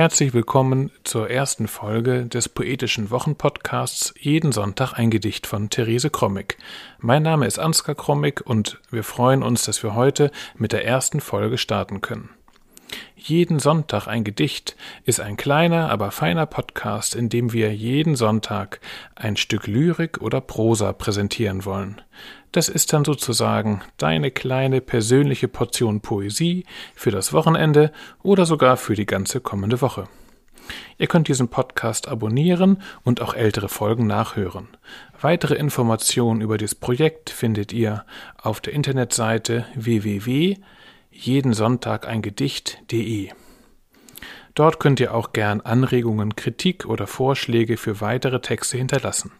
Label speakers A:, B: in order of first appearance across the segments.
A: Herzlich willkommen zur ersten Folge des poetischen Wochenpodcasts Jeden Sonntag ein Gedicht von Therese Krommig. Mein Name ist Ansgar Krommig und wir freuen uns, dass wir heute mit der ersten Folge starten können. Jeden Sonntag ein Gedicht ist ein kleiner, aber feiner Podcast, in dem wir jeden Sonntag ein Stück Lyrik oder Prosa präsentieren wollen. Das ist dann sozusagen deine kleine persönliche Portion Poesie für das Wochenende oder sogar für die ganze kommende Woche. Ihr könnt diesen Podcast abonnieren und auch ältere Folgen nachhören. Weitere Informationen über das Projekt findet ihr auf der Internetseite www.jedensonntageingedicht.de. Dort könnt ihr auch gern Anregungen, Kritik oder Vorschläge für weitere Texte hinterlassen.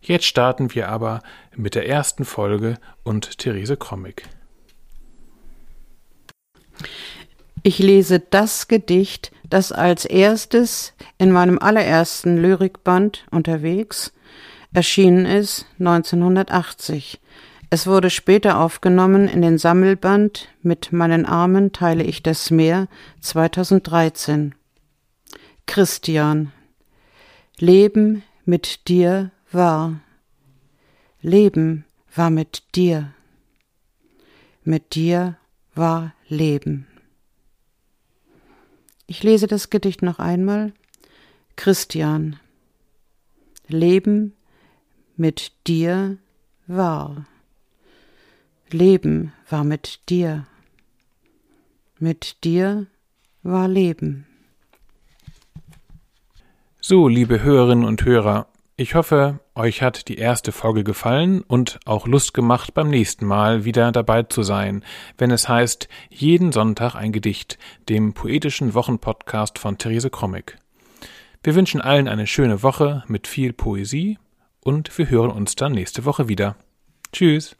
A: Jetzt starten wir aber mit der ersten Folge und Therese Krommig.
B: Ich lese das Gedicht, das als erstes in meinem allerersten Lyrikband unterwegs erschienen ist 1980. Es wurde später aufgenommen in den Sammelband Mit meinen Armen teile ich das Meer 2013. Christian Leben mit dir war. Leben war mit dir. Mit dir war Leben. Ich lese das Gedicht noch einmal. Christian. Leben mit dir war. Leben war mit dir. Mit dir war Leben.
A: So, liebe Hörerinnen und Hörer, ich hoffe, euch hat die erste Folge gefallen und auch Lust gemacht, beim nächsten Mal wieder dabei zu sein, wenn es heißt Jeden Sonntag ein Gedicht, dem poetischen Wochenpodcast von Therese Krommig. Wir wünschen allen eine schöne Woche mit viel Poesie und wir hören uns dann nächste Woche wieder. Tschüss.